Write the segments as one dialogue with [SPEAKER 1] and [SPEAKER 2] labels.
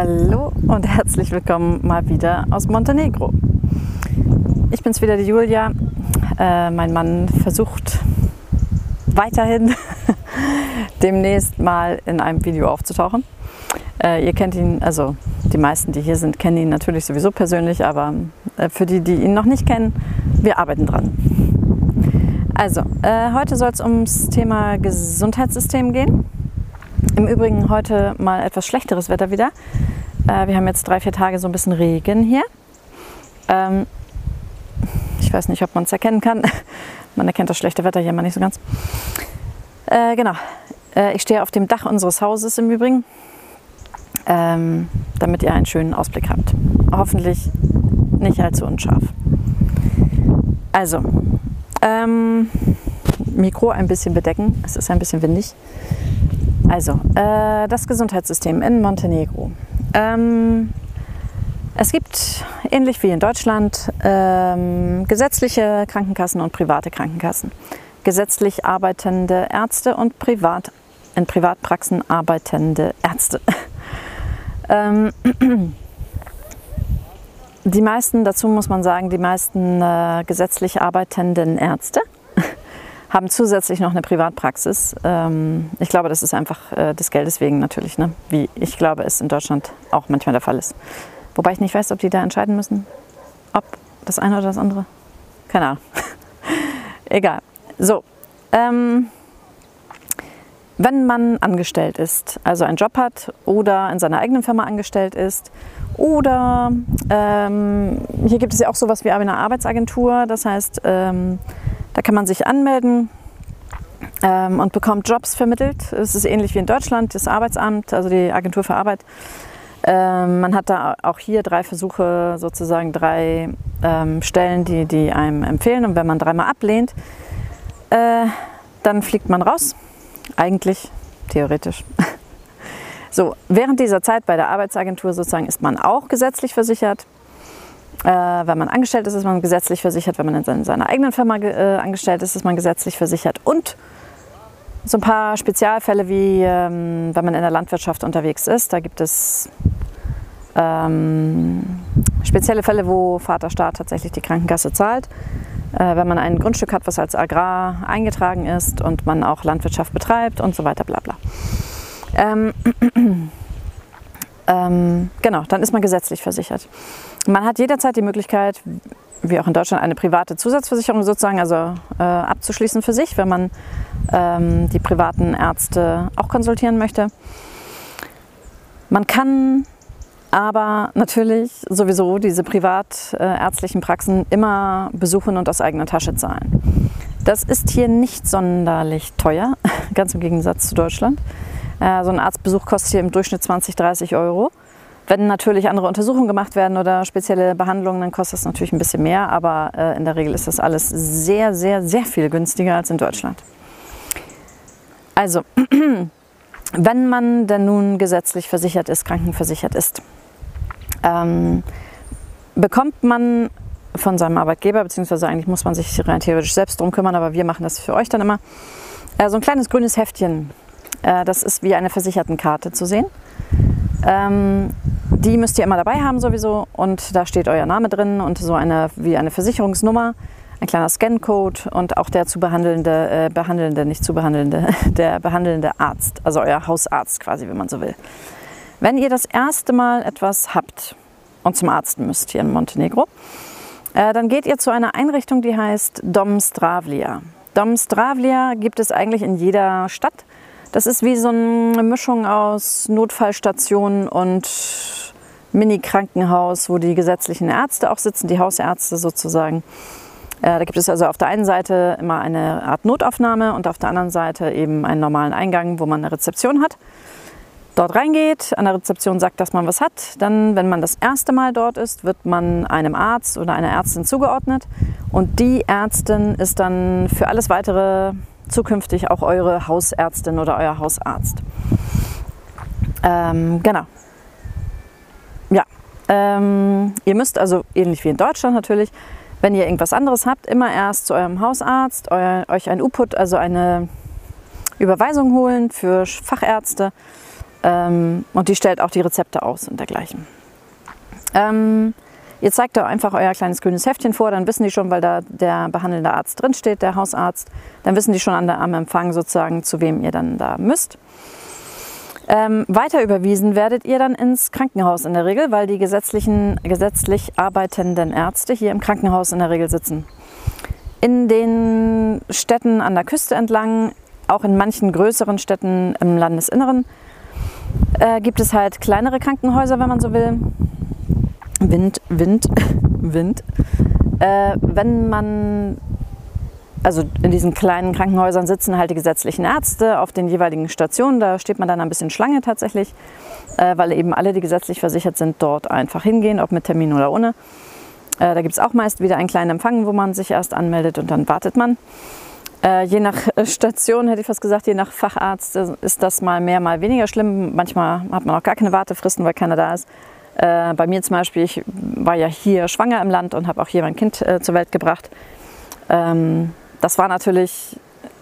[SPEAKER 1] Hallo und herzlich willkommen mal wieder aus Montenegro. Ich bin's wieder, die Julia. Äh, mein Mann versucht weiterhin demnächst mal in einem Video aufzutauchen. Äh, ihr kennt ihn, also die meisten, die hier sind, kennen ihn natürlich sowieso persönlich, aber äh, für die, die ihn noch nicht kennen, wir arbeiten dran. Also, äh, heute soll es ums Thema Gesundheitssystem gehen. Im Übrigen heute mal etwas schlechteres Wetter wieder. Äh, wir haben jetzt drei, vier Tage so ein bisschen Regen hier. Ähm, ich weiß nicht, ob man es erkennen kann. Man erkennt das schlechte Wetter hier mal nicht so ganz. Äh, genau. Äh, ich stehe auf dem Dach unseres Hauses im Übrigen, ähm, damit ihr einen schönen Ausblick habt. Hoffentlich nicht allzu unscharf. Also, ähm, Mikro ein bisschen bedecken. Es ist ein bisschen windig. Also, äh, das Gesundheitssystem in Montenegro. Ähm, es gibt, ähnlich wie in Deutschland, ähm, gesetzliche Krankenkassen und private Krankenkassen. Gesetzlich arbeitende Ärzte und privat, in Privatpraxen arbeitende Ärzte. ähm, die meisten, dazu muss man sagen, die meisten äh, gesetzlich arbeitenden Ärzte haben zusätzlich noch eine Privatpraxis. Ähm, ich glaube, das ist einfach äh, des Geldes wegen natürlich, ne? wie ich glaube, es in Deutschland auch manchmal der Fall ist. Wobei ich nicht weiß, ob die da entscheiden müssen, ob das eine oder das andere. Keine Ahnung. Egal. So, ähm, wenn man angestellt ist, also einen Job hat oder in seiner eigenen Firma angestellt ist oder ähm, hier gibt es ja auch sowas wie eine Arbeitsagentur, das heißt, ähm, da kann man sich anmelden ähm, und bekommt Jobs vermittelt. Es ist ähnlich wie in Deutschland, das Arbeitsamt, also die Agentur für Arbeit. Ähm, man hat da auch hier drei Versuche, sozusagen drei ähm, Stellen, die, die einem empfehlen. Und wenn man dreimal ablehnt, äh, dann fliegt man raus. Eigentlich, theoretisch. So, während dieser Zeit bei der Arbeitsagentur sozusagen ist man auch gesetzlich versichert. Äh, wenn man angestellt ist, ist man gesetzlich versichert. Wenn man in seiner eigenen Firma äh, angestellt ist, ist man gesetzlich versichert. Und so ein paar Spezialfälle, wie ähm, wenn man in der Landwirtschaft unterwegs ist. Da gibt es ähm, spezielle Fälle, wo Vaterstaat tatsächlich die Krankenkasse zahlt. Äh, wenn man ein Grundstück hat, was als Agrar eingetragen ist und man auch Landwirtschaft betreibt und so weiter, bla bla. Ähm, ähm, genau, dann ist man gesetzlich versichert. Man hat jederzeit die Möglichkeit, wie auch in Deutschland, eine private Zusatzversicherung sozusagen, also äh, abzuschließen für sich, wenn man ähm, die privaten Ärzte auch konsultieren möchte. Man kann aber natürlich sowieso diese privatärztlichen Praxen immer besuchen und aus eigener Tasche zahlen. Das ist hier nicht sonderlich teuer, ganz im Gegensatz zu Deutschland. Äh, so ein Arztbesuch kostet hier im Durchschnitt 20, 30 Euro. Wenn natürlich andere Untersuchungen gemacht werden oder spezielle Behandlungen, dann kostet es natürlich ein bisschen mehr, aber äh, in der Regel ist das alles sehr, sehr, sehr viel günstiger als in Deutschland. Also, wenn man denn nun gesetzlich versichert ist, krankenversichert ist, ähm, bekommt man von seinem Arbeitgeber, beziehungsweise eigentlich muss man sich rein theoretisch selbst drum kümmern, aber wir machen das für euch dann immer, äh, so ein kleines grünes Heftchen. Äh, das ist wie eine Versichertenkarte zu sehen. Ähm, die müsst ihr immer dabei haben sowieso und da steht euer Name drin und so eine wie eine Versicherungsnummer, ein kleiner Scancode und auch der zu behandelnde, äh, behandelnde, nicht zu behandelnde, der behandelnde Arzt, also euer Hausarzt quasi, wenn man so will. Wenn ihr das erste Mal etwas habt und zum Arzt müsst hier in Montenegro, äh, dann geht ihr zu einer Einrichtung, die heißt Dom Stravlia. Dom Stravlia gibt es eigentlich in jeder Stadt. Das ist wie so eine Mischung aus Notfallstation und Mini-Krankenhaus, wo die gesetzlichen Ärzte auch sitzen, die Hausärzte sozusagen. Äh, da gibt es also auf der einen Seite immer eine Art Notaufnahme und auf der anderen Seite eben einen normalen Eingang, wo man eine Rezeption hat dort reingeht, an der Rezeption sagt, dass man was hat. Dann, wenn man das erste Mal dort ist, wird man einem Arzt oder einer Ärztin zugeordnet. Und die Ärztin ist dann für alles weitere zukünftig auch eure Hausärztin oder euer Hausarzt. Ähm, genau. Ja, ähm, ihr müsst also ähnlich wie in Deutschland natürlich, wenn ihr irgendwas anderes habt, immer erst zu eurem Hausarzt, euer, euch ein U-Put, also eine Überweisung holen für Fachärzte Ähm, und die stellt auch die Rezepte aus und dergleichen. Ähm, ihr zeigt da einfach euer kleines grünes Heftchen vor, dann wissen die schon, weil da der behandelnde Arzt drinsteht, der Hausarzt, dann wissen die schon an der, am Empfang sozusagen, zu wem ihr dann da müsst. Ähm, weiter überwiesen werdet ihr dann ins Krankenhaus in der Regel, weil die gesetzlichen, gesetzlich arbeitenden Ärzte hier im Krankenhaus in der Regel sitzen. In den Städten an der Küste entlang, auch in manchen größeren Städten im Landesinneren, äh, gibt es halt kleinere Krankenhäuser, wenn man so will. Wind, Wind, Wind. Äh, wenn man also in diesen kleinen Krankenhäusern sitzen halt die gesetzlichen Ärzte auf den jeweiligen Stationen. Da steht man dann ein bisschen Schlange tatsächlich, äh, weil eben alle, die gesetzlich versichert sind, dort einfach hingehen, ob mit Termin oder ohne. Äh, da gibt es auch meist wieder einen kleinen Empfang, wo man sich erst anmeldet und dann wartet man. Äh, je nach Station, hätte ich fast gesagt, je nach Facharzt ist das mal mehr, mal weniger schlimm. Manchmal hat man auch gar keine Wartefristen, weil keiner da ist. Bei mir zum Beispiel, ich war ja hier schwanger im Land und habe auch hier mein Kind zur Welt gebracht. Ähm, das war natürlich,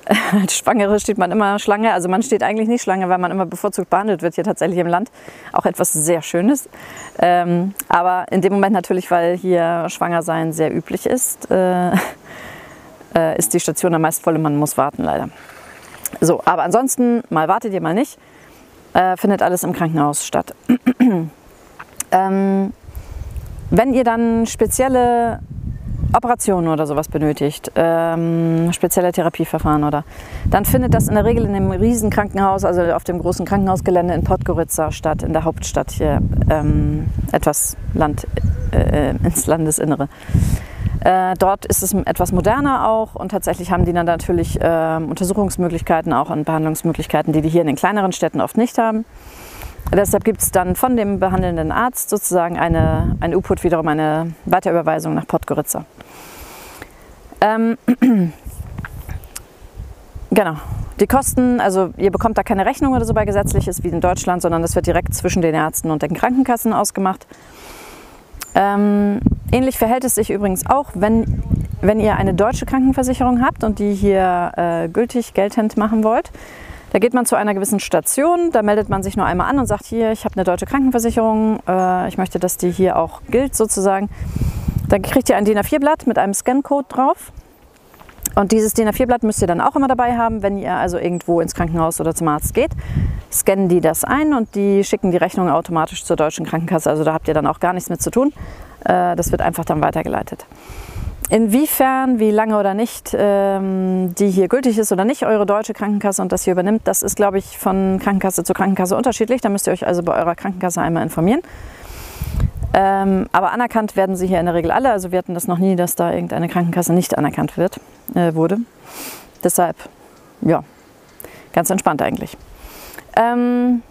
[SPEAKER 1] als Schwangere steht man immer Schlange. Also man steht eigentlich nicht Schlange, weil man immer bevorzugt behandelt wird hier tatsächlich im Land. Auch etwas sehr Schönes. Ähm, aber in dem Moment natürlich, weil hier schwanger sein sehr üblich ist, äh, äh, ist die Station dann meist voll und man muss warten leider. So, aber ansonsten, mal wartet ihr, mal nicht, äh, findet alles im Krankenhaus statt. ähm, wenn ihr dann spezielle Operationen oder sowas benötigt, ähm, spezielle Therapieverfahren oder, dann findet das in der Regel in dem riesen Krankenhaus, also auf dem großen Krankenhausgelände in Podgorica statt, in der Hauptstadt hier, ähm, etwas Land, äh, ins Landesinnere. Äh, dort ist es etwas moderner auch und tatsächlich haben die dann natürlich äh, Untersuchungsmöglichkeiten auch und Behandlungsmöglichkeiten, die die hier in den kleineren Städten oft nicht haben. Deshalb gibt es dann von dem behandelnden Arzt sozusagen eine, ein U-Put, wiederum eine Weiterüberweisung nach Podgorica. Ähm, genau. Die Kosten, also ihr bekommt da keine Rechnung oder so bei gesetzliches wie in Deutschland, sondern das wird direkt zwischen den Ärzten und den Krankenkassen ausgemacht. Ähm, ähnlich verhält es sich übrigens auch, wenn, wenn ihr eine deutsche Krankenversicherung habt und die hier äh, gültig geltend machen wollt. Da geht man zu einer gewissen Station, da meldet man sich nur einmal an und sagt, hier, ich habe eine deutsche Krankenversicherung, äh, ich möchte, dass die hier auch gilt sozusagen. Dann kriegt ihr ein DIN A4-Blatt mit einem Scan-Code drauf. Und dieses DIN A4-Blatt müsst ihr dann auch immer dabei haben, wenn ihr also irgendwo ins Krankenhaus oder zum Arzt geht. Scannen die das ein und die schicken die Rechnung automatisch zur deutschen Krankenkasse. Also da habt ihr dann auch gar nichts mit zu tun. Äh, das wird einfach dann weitergeleitet. Inwiefern, wie lange oder nicht ähm, die hier gültig ist oder nicht, eure deutsche Krankenkasse und das hier übernimmt, das ist, glaube ich, von Krankenkasse zu Krankenkasse unterschiedlich. Da müsst ihr euch also bei eurer Krankenkasse einmal informieren. Ähm, aber anerkannt werden sie hier in der Regel alle. Also wir hatten das noch nie, dass da irgendeine Krankenkasse nicht anerkannt wird, äh, wurde. Deshalb, ja, ganz entspannt eigentlich. Ähm,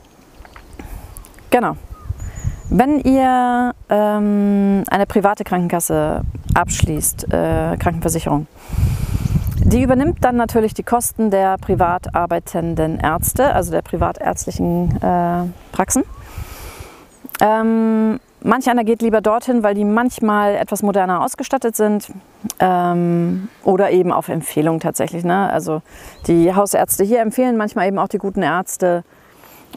[SPEAKER 1] genau. Wenn ihr ähm, eine private Krankenkasse abschließt, äh, Krankenversicherung, die übernimmt dann natürlich die Kosten der privat arbeitenden Ärzte, also der privatärztlichen äh, Praxen. Ähm, manch einer geht lieber dorthin, weil die manchmal etwas moderner ausgestattet sind ähm, oder eben auf Empfehlung tatsächlich. Ne? Also die Hausärzte hier empfehlen manchmal eben auch die guten Ärzte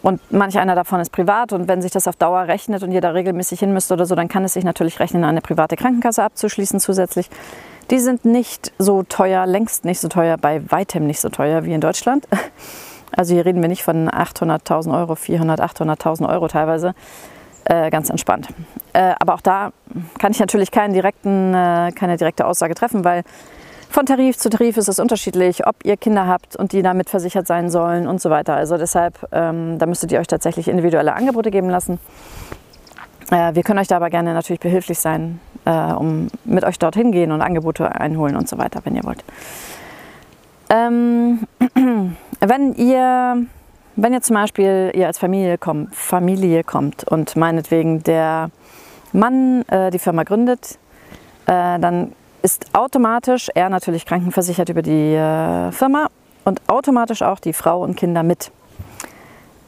[SPEAKER 1] und manch einer davon ist privat und wenn sich das auf Dauer rechnet und da regelmäßig hin müsst oder so, dann kann es sich natürlich rechnen, eine private Krankenkasse abzuschließen zusätzlich. Die sind nicht so teuer, längst nicht so teuer, bei weitem nicht so teuer wie in Deutschland. Also hier reden wir nicht von 800.000 Euro, 400, 800.000 Euro teilweise. Äh, ganz entspannt. Äh, aber auch da kann ich natürlich keinen direkten, äh, keine direkte Aussage treffen, weil von Tarif zu Tarif ist es unterschiedlich, ob ihr Kinder habt und die damit versichert sein sollen und so weiter. Also deshalb, ähm, da müsstet ihr euch tatsächlich individuelle Angebote geben lassen. Äh, wir können euch da aber gerne natürlich behilflich sein, äh, um mit euch dorthin gehen und Angebote einholen und so weiter, wenn ihr wollt. Ähm, wenn ihr wenn ihr zum Beispiel ihr als Familie, kommt, Familie kommt und meinetwegen der Mann äh, die Firma gründet, äh, dann ist automatisch er natürlich krankenversichert über die äh, Firma und automatisch auch die Frau und Kinder mit.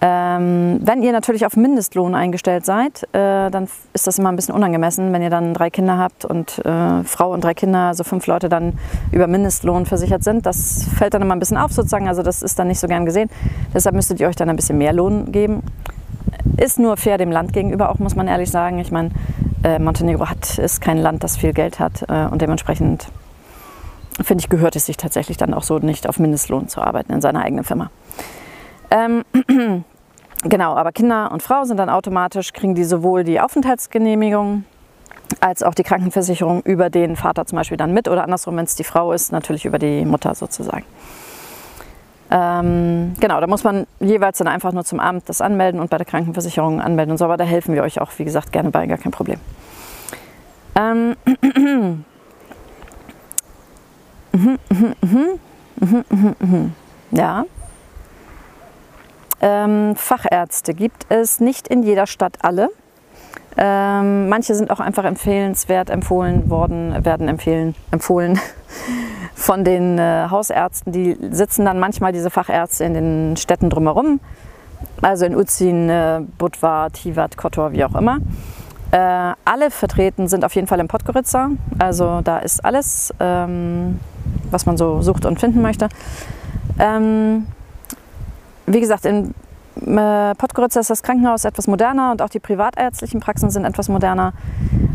[SPEAKER 1] Ähm, wenn ihr natürlich auf Mindestlohn eingestellt seid, äh, dann ist das immer ein bisschen unangemessen, wenn ihr dann drei Kinder habt und äh, Frau und drei Kinder, also fünf Leute dann über Mindestlohn versichert sind. Das fällt dann immer ein bisschen auf sozusagen, also das ist dann nicht so gern gesehen. Deshalb müsstet ihr euch dann ein bisschen mehr Lohn geben. Ist nur fair dem Land gegenüber auch, muss man ehrlich sagen. Ich meine, äh, Montenegro hat, ist kein Land, das viel Geld hat äh, und dementsprechend finde ich, gehört es sich tatsächlich dann auch so nicht auf Mindestlohn zu arbeiten in seiner eigenen Firma. Ähm, genau, aber Kinder und Frau sind dann automatisch, kriegen die sowohl die Aufenthaltsgenehmigung als auch die Krankenversicherung über den Vater zum Beispiel dann mit oder andersrum, wenn es die Frau ist, natürlich über die Mutter sozusagen. Ähm, genau, da muss man jeweils dann einfach nur zum Amt das anmelden und bei der Krankenversicherung anmelden und so, aber da helfen wir euch auch, wie gesagt, gerne bei, gar kein Problem. Ähm, ja, ähm, Fachärzte gibt es nicht in jeder Stadt alle. Ähm, manche sind auch einfach empfehlenswert empfohlen worden, werden empfehlen, empfohlen von den äh, Hausärzten. Die sitzen dann manchmal, diese Fachärzte, in den Städten drumherum. Also in Uzin, äh, Budva, Tivat, Kotor, wie auch immer. Äh, alle vertreten sind auf jeden Fall in Podgorica. Also da ist alles, ähm, was man so sucht und finden möchte. Ähm, wie gesagt, in Podgorica ist das Krankenhaus etwas moderner und auch die privatärztlichen Praxen sind etwas moderner.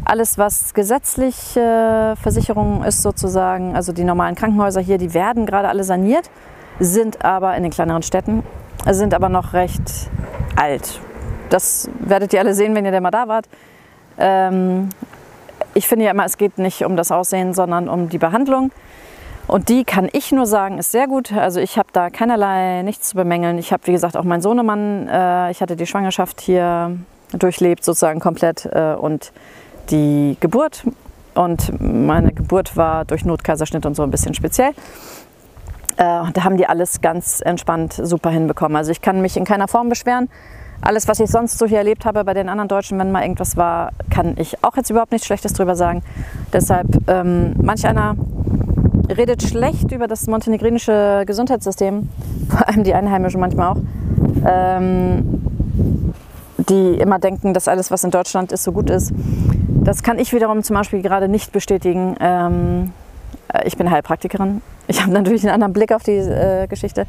[SPEAKER 1] Alles, was gesetzliche Versicherung ist sozusagen, also die normalen Krankenhäuser hier, die werden gerade alle saniert, sind aber in den kleineren Städten, sind aber noch recht alt. Das werdet ihr alle sehen, wenn ihr da mal da wart. Ähm, ich finde ja immer, es geht nicht um das Aussehen, sondern um die Behandlung. Und die kann ich nur sagen, ist sehr gut. Also ich habe da keinerlei nichts zu bemängeln. Ich habe, wie gesagt, auch meinen Sohnemann, äh, ich hatte die Schwangerschaft hier durchlebt, sozusagen komplett äh, und die Geburt. Und meine Geburt war durch Notkaiserschnitt und so ein bisschen speziell. Äh, da haben die alles ganz entspannt super hinbekommen. Also ich kann mich in keiner Form beschweren. Alles, was ich sonst so hier erlebt habe bei den anderen Deutschen, wenn mal irgendwas war, kann ich auch jetzt überhaupt nichts Schlechtes drüber sagen. Deshalb, ähm, manch einer redet schlecht über das montenegrinische Gesundheitssystem, vor allem die Einheimischen manchmal auch, ähm, die immer denken, dass alles, was in Deutschland ist, so gut ist. Das kann ich wiederum zum Beispiel gerade nicht bestätigen. Ähm, äh, ich bin Heilpraktikerin. Ich habe natürlich einen anderen Blick auf die äh, Geschichte.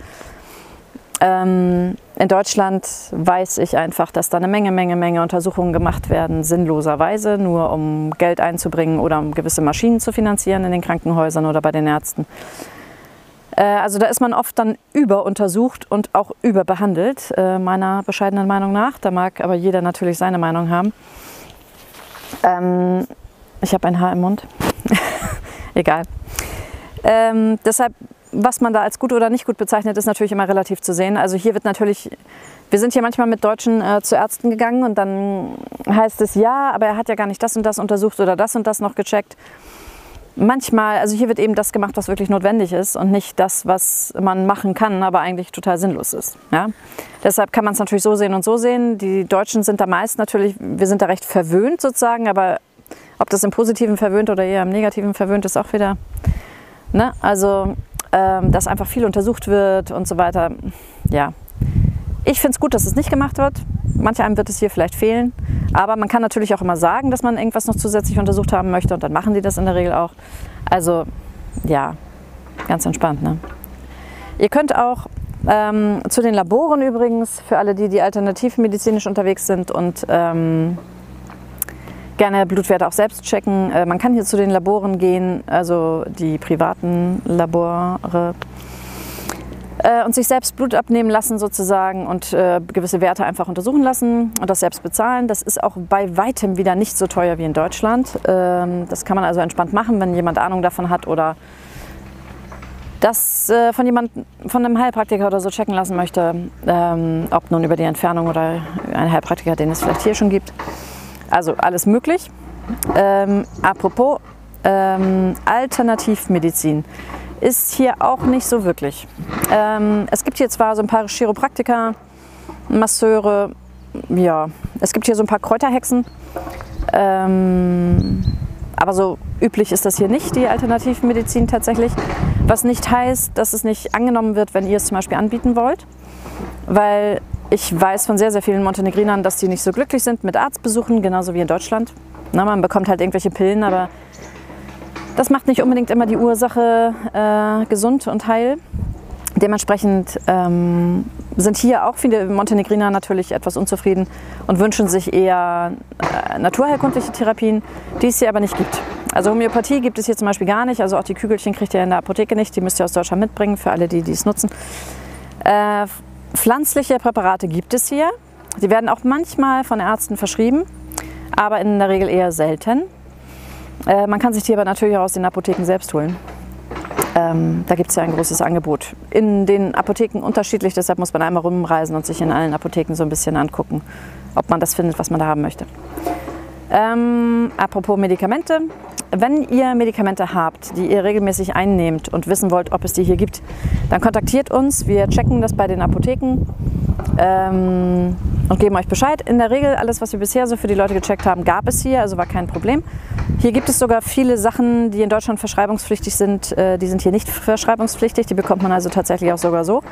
[SPEAKER 1] Ähm, in Deutschland weiß ich einfach, dass da eine Menge, Menge, Menge Untersuchungen gemacht werden, sinnloserweise, nur um Geld einzubringen oder um gewisse Maschinen zu finanzieren in den Krankenhäusern oder bei den Ärzten. Äh, also da ist man oft dann überuntersucht und auch überbehandelt, äh, meiner bescheidenen Meinung nach. Da mag aber jeder natürlich seine Meinung haben. Ähm, ich habe ein Haar im Mund. Egal. Ähm, deshalb was man da als gut oder nicht gut bezeichnet, ist natürlich immer relativ zu sehen. Also hier wird natürlich, wir sind hier manchmal mit Deutschen äh, zu Ärzten gegangen und dann heißt es, ja, aber er hat ja gar nicht das und das untersucht oder das und das noch gecheckt. Manchmal, also hier wird eben das gemacht, was wirklich notwendig ist und nicht das, was man machen kann, aber eigentlich total sinnlos ist. Ja? Deshalb kann man es natürlich so sehen und so sehen. Die Deutschen sind da meist natürlich, wir sind da recht verwöhnt sozusagen, aber ob das im Positiven verwöhnt oder eher im Negativen verwöhnt, ist auch wieder. Ne? Also ähm, dass einfach viel untersucht wird und so weiter. Ja, ich finde es gut, dass es nicht gemacht wird. Manch einem wird es hier vielleicht fehlen. Aber man kann natürlich auch immer sagen, dass man irgendwas noch zusätzlich untersucht haben möchte und dann machen die das in der Regel auch. Also ja, ganz entspannt. Ne? Ihr könnt auch ähm, zu den Laboren übrigens, für alle, die, die alternativmedizinisch unterwegs sind und ähm, gerne Blutwerte auch selbst checken. Äh, man kann hier zu den Laboren gehen, also die privaten Labore äh, und sich selbst Blut abnehmen lassen sozusagen und äh, gewisse Werte einfach untersuchen lassen und das selbst bezahlen. Das ist auch bei weitem wieder nicht so teuer wie in Deutschland. Ähm, das kann man also entspannt machen, wenn jemand Ahnung davon hat oder das äh, von jemand, von einem Heilpraktiker oder so checken lassen möchte, ähm, ob nun über die Entfernung oder ein Heilpraktiker, den es vielleicht hier schon gibt. Also alles möglich. Ähm, apropos ähm, Alternativmedizin ist hier auch nicht so wirklich. Ähm, es gibt hier zwar so ein paar Chiropraktiker, Masseure, ja, es gibt hier so ein paar Kräuterhexen, ähm, aber so üblich ist das hier nicht, die Alternativmedizin tatsächlich. Was nicht heißt, dass es nicht angenommen wird, wenn ihr es zum Beispiel anbieten wollt, weil ich weiß von sehr, sehr vielen Montenegrinern, dass die nicht so glücklich sind mit Arztbesuchen, genauso wie in Deutschland. Na, man bekommt halt irgendwelche Pillen, aber das macht nicht unbedingt immer die Ursache äh, gesund und heil. Dementsprechend ähm, sind hier auch viele Montenegriner natürlich etwas unzufrieden und wünschen sich eher äh, naturheilkundliche Therapien, die es hier aber nicht gibt. Also Homöopathie gibt es hier zum Beispiel gar nicht, also auch die Kügelchen kriegt ihr in der Apotheke nicht, die müsst ihr aus Deutschland mitbringen für alle, die es nutzen. Äh, pflanzliche Präparate gibt es hier, die werden auch manchmal von Ärzten verschrieben, aber in der Regel eher selten. Äh, man kann sich die aber natürlich auch aus den Apotheken selbst holen. Ähm, da gibt es ja ein großes Angebot. In den Apotheken unterschiedlich, deshalb muss man einmal rumreisen und sich in allen Apotheken so ein bisschen angucken, ob man das findet, was man da haben möchte. Ähm, apropos Medikamente. Wenn ihr Medikamente habt, die ihr regelmäßig einnehmt und wissen wollt, ob es die hier gibt, dann kontaktiert uns. Wir checken das bei den Apotheken ähm, und geben euch Bescheid. In der Regel, alles, was wir bisher so für die Leute gecheckt haben, gab es hier, also war kein Problem. Hier gibt es sogar viele Sachen, die in Deutschland verschreibungspflichtig sind, äh, die sind hier nicht verschreibungspflichtig, die bekommt man also tatsächlich auch sogar so.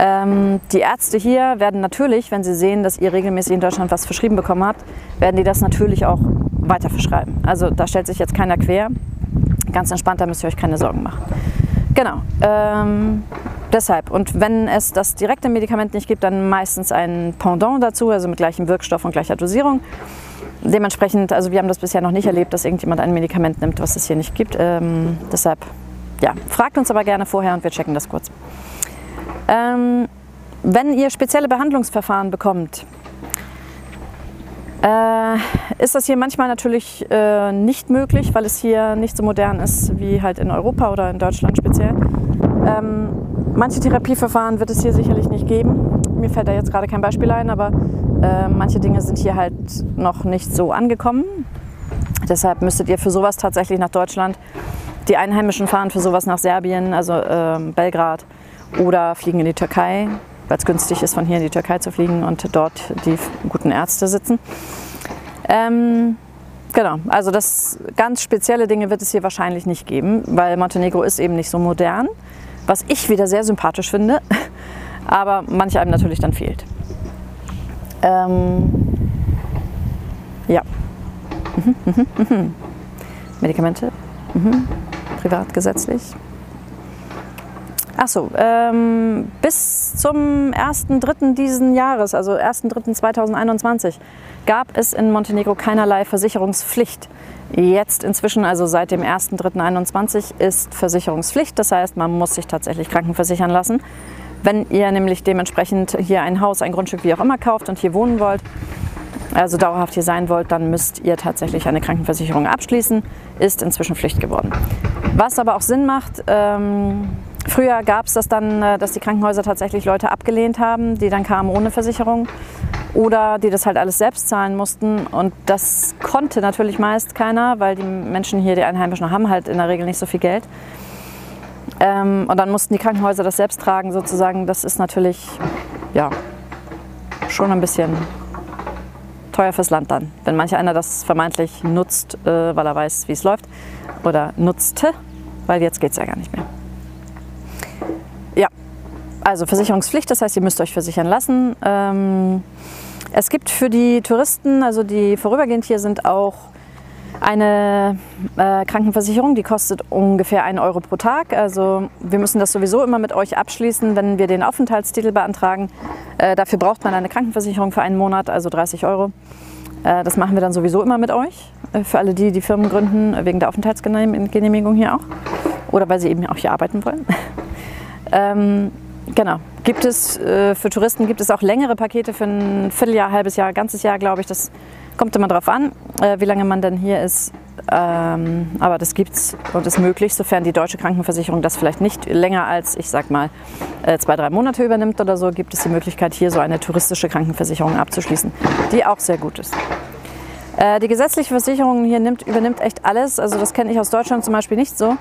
[SPEAKER 1] Ähm, die Ärzte hier werden natürlich, wenn sie sehen, dass ihr regelmäßig in Deutschland was verschrieben bekommen habt, werden die das natürlich auch weiter verschreiben. Also da stellt sich jetzt keiner quer. Ganz entspannt, da müsst ihr euch keine Sorgen machen. Genau. Ähm, deshalb. Und wenn es das direkte Medikament nicht gibt, dann meistens ein Pendant dazu, also mit gleichem Wirkstoff und gleicher Dosierung. Dementsprechend, also wir haben das bisher noch nicht erlebt, dass irgendjemand ein Medikament nimmt, was es hier nicht gibt. Ähm, deshalb, ja, fragt uns aber gerne vorher und wir checken das kurz. Ähm, wenn ihr spezielle Behandlungsverfahren bekommt, äh, ist das hier manchmal natürlich äh, nicht möglich, weil es hier nicht so modern ist wie halt in Europa oder in Deutschland speziell. Ähm, manche Therapieverfahren wird es hier sicherlich nicht geben. Mir fällt da jetzt gerade kein Beispiel ein, aber äh, manche Dinge sind hier halt noch nicht so angekommen. Deshalb müsstet ihr für sowas tatsächlich nach Deutschland. Die Einheimischen fahren für sowas nach Serbien, also ähm, Belgrad, oder fliegen in die Türkei, weil es günstig ist, von hier in die Türkei zu fliegen und dort die guten Ärzte sitzen. Ähm, genau, also das ganz spezielle Dinge wird es hier wahrscheinlich nicht geben, weil Montenegro ist eben nicht so modern, was ich wieder sehr sympathisch finde, aber manche einem natürlich dann fehlt. Ähm, ja. Mhm, mhm, mhm. Medikamente? Mhm. Achso, ähm, bis zum 1.3. diesen Jahres, also 1.3.2021, gab es in Montenegro keinerlei Versicherungspflicht. Jetzt inzwischen, also seit dem 1.3.21, ist Versicherungspflicht. Das heißt, man muss sich tatsächlich krankenversichern lassen. Wenn ihr nämlich dementsprechend hier ein Haus, ein Grundstück, wie auch immer kauft und hier wohnen wollt, also dauerhaft hier sein wollt, dann müsst ihr tatsächlich eine Krankenversicherung abschließen. Ist inzwischen Pflicht geworden. Was aber auch Sinn macht, ähm, Früher gab es das dann, äh, dass die Krankenhäuser tatsächlich Leute abgelehnt haben, die dann kamen ohne Versicherung oder die das halt alles selbst zahlen mussten. Und das konnte natürlich meist keiner, weil die Menschen hier, die Einheimischen, haben halt in der Regel nicht so viel Geld. Ähm, und dann mussten die Krankenhäuser das selbst tragen sozusagen. Das ist natürlich ja, schon ein bisschen teuer fürs Land dann. Wenn manch einer das vermeintlich nutzt, äh, weil er weiß, wie es läuft. Oder nutzte, weil jetzt geht es ja gar nicht mehr. Also Versicherungspflicht, das heißt, ihr müsst euch versichern lassen. Ähm, es gibt für die Touristen, also die vorübergehend hier sind, auch eine äh, Krankenversicherung, die kostet ungefähr 1 Euro pro Tag. Also wir müssen das sowieso immer mit euch abschließen, wenn wir den Aufenthaltstitel beantragen. Äh, dafür braucht man eine Krankenversicherung für einen Monat, also 30 Euro. Äh, das machen wir dann sowieso immer mit euch, äh, für alle die, die Firmen gründen, wegen der Aufenthaltsgenehmigung hier auch. Oder weil sie eben auch hier arbeiten wollen. ähm, Genau. Gibt es äh, für Touristen gibt es auch längere Pakete für ein Vierteljahr, halbes Jahr, ganzes Jahr, glaube ich. Das kommt immer darauf an, äh, wie lange man denn hier ist. Ähm, aber das gibt es und ist möglich, sofern die deutsche Krankenversicherung das vielleicht nicht länger als, ich sag mal, äh, zwei, drei Monate übernimmt oder so, gibt es die Möglichkeit, hier so eine touristische Krankenversicherung abzuschließen, die auch sehr gut ist. Äh, die gesetzliche Versicherung hier nimmt, übernimmt echt alles. Also das kenne ich aus Deutschland zum Beispiel nicht so.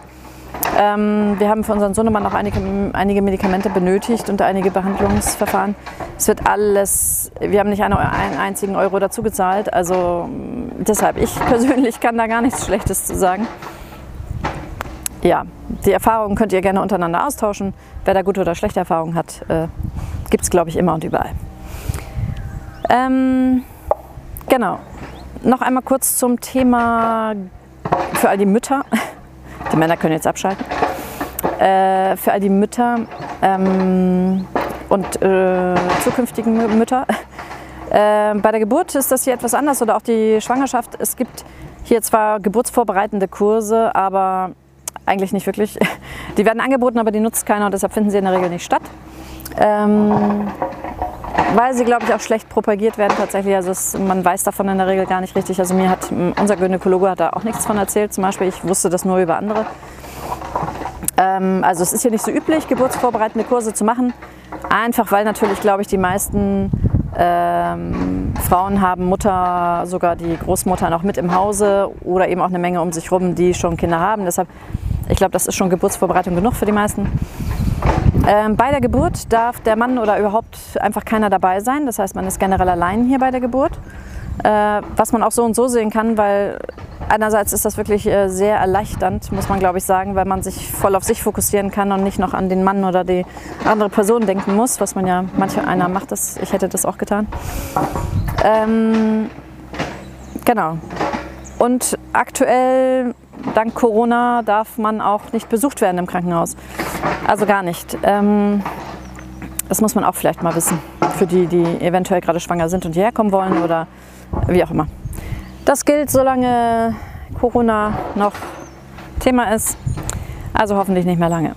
[SPEAKER 1] Ähm, wir haben für unseren Sohnemann noch einige, einige Medikamente benötigt und einige Behandlungsverfahren. Es wird alles, wir haben nicht einen, einen einzigen Euro dazu gezahlt. Also deshalb, ich persönlich kann da gar nichts Schlechtes zu sagen. Ja, die Erfahrungen könnt ihr gerne untereinander austauschen. Wer da gute oder schlechte Erfahrungen hat, äh, gibt es, glaube ich, immer und überall. Ähm, genau. Noch einmal kurz zum Thema für all die Mütter. Die Männer können jetzt abschalten. Äh, für all die Mütter ähm, und äh, zukünftigen Mütter. Äh, bei der Geburt ist das hier etwas anders oder auch die Schwangerschaft. Es gibt hier zwar geburtsvorbereitende Kurse, aber eigentlich nicht wirklich. Die werden angeboten, aber die nutzt keiner und deshalb finden sie in der Regel nicht statt. Ähm, weil sie, glaube ich, auch schlecht propagiert werden tatsächlich. Also es, man weiß davon in der Regel gar nicht richtig. Also mir hat unser Gynäkologe hat da auch nichts von erzählt. Zum Beispiel, ich wusste das nur über andere. Ähm, also es ist hier nicht so üblich, geburtsvorbereitende Kurse zu machen. Einfach weil natürlich, glaube ich, die meisten ähm, Frauen haben Mutter, sogar die Großmutter noch mit im Hause oder eben auch eine Menge um sich rum, die schon Kinder haben. Deshalb, ich glaube, das ist schon Geburtsvorbereitung genug für die meisten. Ähm, bei der Geburt darf der Mann oder überhaupt einfach keiner dabei sein. Das heißt, man ist generell allein hier bei der Geburt. Äh, was man auch so und so sehen kann, weil einerseits ist das wirklich äh, sehr erleichternd, muss man glaube ich sagen, weil man sich voll auf sich fokussieren kann und nicht noch an den Mann oder die andere Person denken muss, was man ja, manche einer macht das, ich hätte das auch getan. Ähm, genau. Und aktuell, dank Corona, darf man auch nicht besucht werden im Krankenhaus. Also gar nicht. Ähm, das muss man auch vielleicht mal wissen, für die, die eventuell gerade schwanger sind und hierher kommen wollen oder wie auch immer. Das gilt, solange Corona noch Thema ist. Also hoffentlich nicht mehr lange.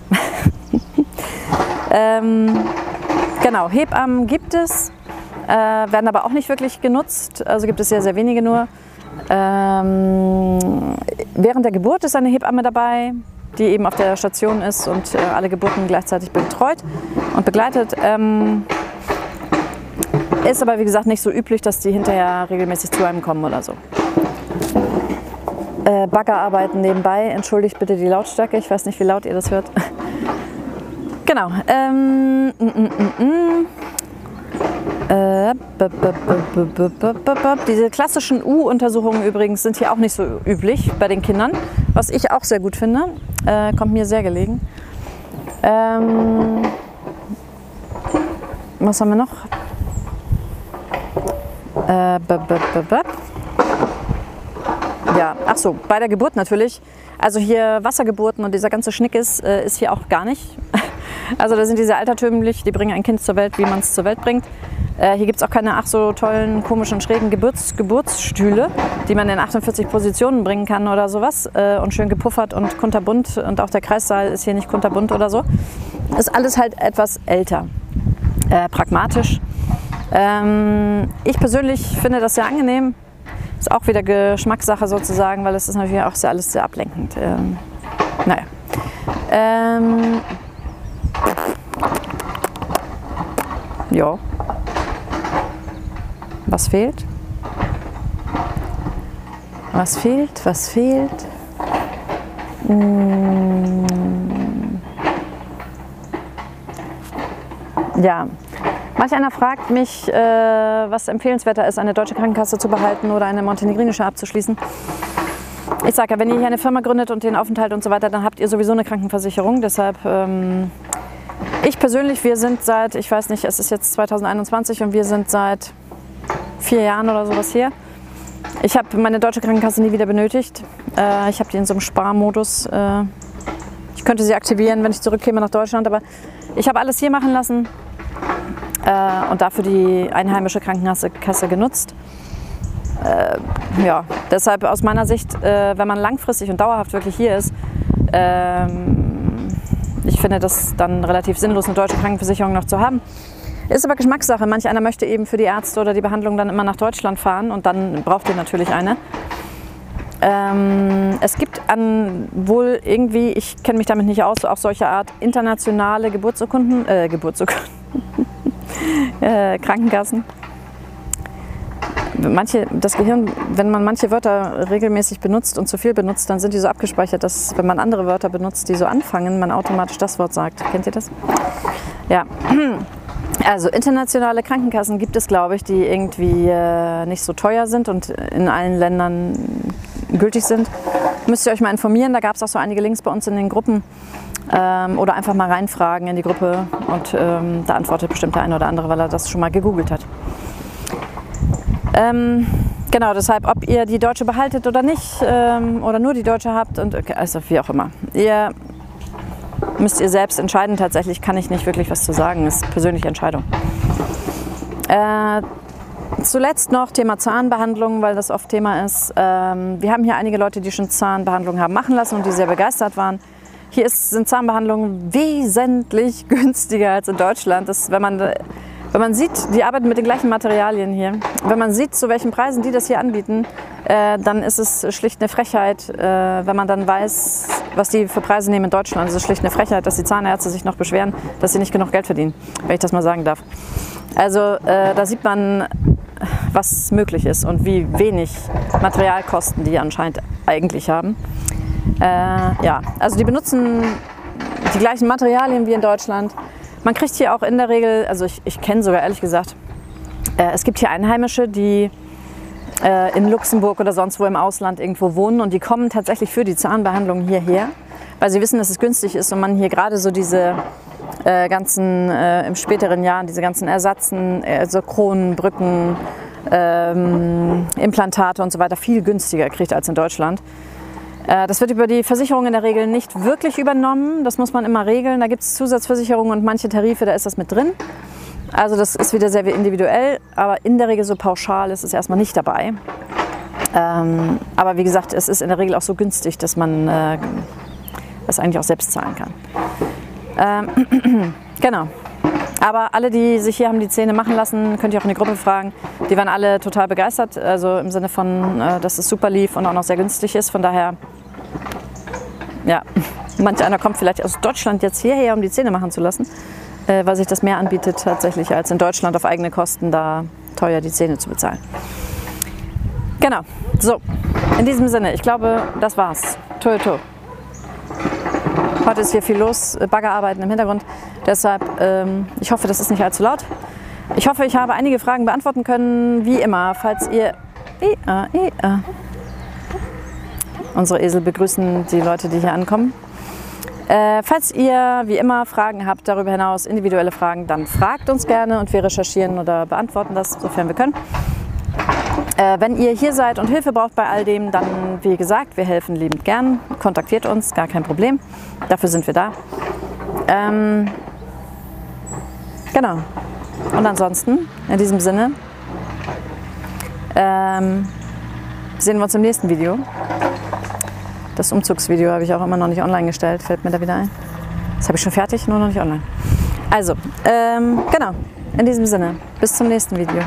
[SPEAKER 1] ähm, genau, Hebammen gibt es, äh, werden aber auch nicht wirklich genutzt. Also gibt es sehr, sehr wenige nur. Ähm, während der Geburt ist eine Hebamme dabei, die eben auf der Station ist und äh, alle Geburten gleichzeitig betreut und begleitet. Ähm, ist aber wie gesagt nicht so üblich, dass die hinterher regelmäßig zu einem kommen oder so. Äh, Baggerarbeiten nebenbei, entschuldigt bitte die Lautstärke, ich weiß nicht, wie laut ihr das hört. genau. Ähm, mm, mm, mm, äh, diese klassischen U-Untersuchungen übrigens sind hier auch nicht so üblich bei den Kindern, was ich auch sehr gut finde. Äh, kommt mir sehr gelegen. Ähm, was haben wir noch? Äh, ja, ach so, bei der Geburt natürlich. Also hier Wassergeburten und dieser ganze Schnick ist, äh, ist hier auch gar nicht. Also da sind diese altertümlich, die bringen ein Kind zur Welt, wie man es zur Welt bringt. Äh, hier gibt es auch keine ach so tollen, komischen, schrägen Geburts Geburtsstühle, die man in 48 Positionen bringen kann oder sowas. Äh, und schön gepuffert und kunterbunt. Und auch der Kreissaal ist hier nicht kunterbunt oder so. Ist alles halt etwas älter. Äh, pragmatisch. Ähm, ich persönlich finde das sehr angenehm. Ist auch wieder Geschmackssache sozusagen, weil es ist natürlich auch sehr, alles sehr ablenkend. Ähm, naja. Ähm, ja. Was fehlt? Was fehlt? Was fehlt? Hm. Ja, Manch einer fragt mich, äh, was empfehlenswerter ist, eine deutsche Krankenkasse zu behalten oder eine montenegrinische abzuschließen. Ich sage ja, wenn ihr hier eine Firma gründet und den Aufenthalt und so weiter, dann habt ihr sowieso eine Krankenversicherung. Deshalb, ähm, ich persönlich, wir sind seit, ich weiß nicht, es ist jetzt 2021 und wir sind seit vier Jahren oder sowas hier. Ich habe meine deutsche Krankenkasse nie wieder benötigt. Äh, ich habe die in so einem Sparmodus. Äh, ich könnte sie aktivieren, wenn ich zurückkäme nach Deutschland, aber ich habe alles hier machen lassen äh, und dafür die einheimische Krankenkasse genutzt. Äh, ja, deshalb aus meiner Sicht, äh, wenn man langfristig und dauerhaft wirklich hier ist, ähm, ich finde das dann relativ sinnlos, eine deutsche Krankenversicherung noch zu haben. Ist aber Geschmackssache. Manch einer möchte eben für die Ärzte oder die Behandlung dann immer nach Deutschland fahren und dann braucht ihr natürlich eine. Ähm, es gibt an wohl irgendwie, ich kenne mich damit nicht aus, auch solche Art internationale Geburtsurkunden, äh, Geburtsurkunden, äh, Krankenkassen. Manche, das Gehirn, wenn man manche Wörter regelmäßig benutzt und zu viel benutzt, dann sind die so abgespeichert, dass wenn man andere Wörter benutzt, die so anfangen, man automatisch das Wort sagt. Kennt ihr das? Ja. Also internationale Krankenkassen gibt es, glaube ich, die irgendwie äh, nicht so teuer sind und in allen Ländern gültig sind. Müsst ihr euch mal informieren, da gab es auch so einige Links bei uns in den Gruppen ähm, oder einfach mal reinfragen in die Gruppe und ähm, da antwortet bestimmt der eine oder andere, weil er das schon mal gegoogelt hat. Ähm, genau, deshalb, ob ihr die Deutsche behaltet oder nicht, ähm, oder nur die Deutsche habt und okay, also wie auch immer. Ihr müsst ihr selbst entscheiden. Tatsächlich kann ich nicht wirklich was zu sagen. Das ist persönliche Entscheidung. Äh, zuletzt noch Thema Zahnbehandlung, weil das oft Thema ist. Ähm, wir haben hier einige Leute, die schon Zahnbehandlung haben machen lassen und die sehr begeistert waren. Hier sind Zahnbehandlungen wesentlich günstiger als in Deutschland. Das, wenn, man, wenn man sieht, die arbeiten mit den gleichen Materialien hier. Wenn man sieht, zu welchen Preisen die das hier anbieten, äh, dann ist es schlicht eine Frechheit, äh, wenn man dann weiß, was die für Preise nehmen in Deutschland. Es ist schlicht eine Frechheit, dass die Zahnärzte sich noch beschweren, dass sie nicht genug Geld verdienen, wenn ich das mal sagen darf. Also äh, da sieht man, was möglich ist und wie wenig Materialkosten die anscheinend eigentlich haben. Äh, ja, also die benutzen die gleichen Materialien wie in Deutschland. Man kriegt hier auch in der Regel, also ich, ich kenne sogar ehrlich gesagt, äh, es gibt hier Einheimische, die äh, in Luxemburg oder sonst wo im Ausland irgendwo wohnen und die kommen tatsächlich für die Zahnbehandlung hierher, weil sie wissen, dass es günstig ist und man hier gerade so diese äh, ganzen, äh, im späteren Jahr, diese ganzen Ersatzen, also Kronen, Brücken, ähm, Implantate und so weiter viel günstiger kriegt als in Deutschland. Äh, das wird über die Versicherung in der Regel nicht wirklich übernommen. Das muss man immer regeln. Da gibt es Zusatzversicherungen und manche Tarife, da ist das mit drin. Also das ist wieder sehr individuell, aber in der Regel so pauschal ist es erstmal nicht dabei. Ähm, aber wie gesagt, es ist in der Regel auch so günstig, dass man äh, das eigentlich auch selbst zahlen kann. Ähm, genau. Aber alle, die sich hier haben die Zähne machen lassen, könnt ihr auch in die Gruppe fragen. Die waren alle total begeistert, also im Sinne von, äh, dass es super lief und auch noch sehr günstig ist. Von daher, ja, manch einer kommt vielleicht aus Deutschland jetzt hierher, um die Zähne machen zu lassen äh, weil sich das mehr anbietet tatsächlich als in Deutschland auf eigene Kosten da teuer die Zähne zu bezahlen. Genau, so, in diesem Sinne, ich glaube, das war's. Toi, toi. Heute ist hier viel los, äh, Baggerarbeiten im Hintergrund. Deshalb, ähm, ich hoffe, das ist nicht allzu laut. Ich hoffe, ich habe einige Fragen beantworten können. Wie immer, falls ihr. Ia, ia. Unsere Esel begrüßen die Leute, die hier ankommen. Äh, falls ihr wie immer Fragen habt, darüber hinaus individuelle Fragen, dann fragt uns gerne und wir recherchieren oder beantworten das, sofern wir können. Äh, wenn ihr hier seid und Hilfe braucht bei all dem, dann wie gesagt, wir helfen liebend gern. Kontaktiert uns, gar kein Problem. Dafür sind wir da. Ähm, genau. Und ansonsten, in diesem Sinne, ähm, sehen wir uns im nächsten Video. Das Umzugsvideo habe ich auch immer noch nicht online gestellt, fällt mir da wieder ein. Das habe ich schon fertig, nur noch nicht online. Also, ähm, genau, in diesem Sinne, bis zum nächsten Video.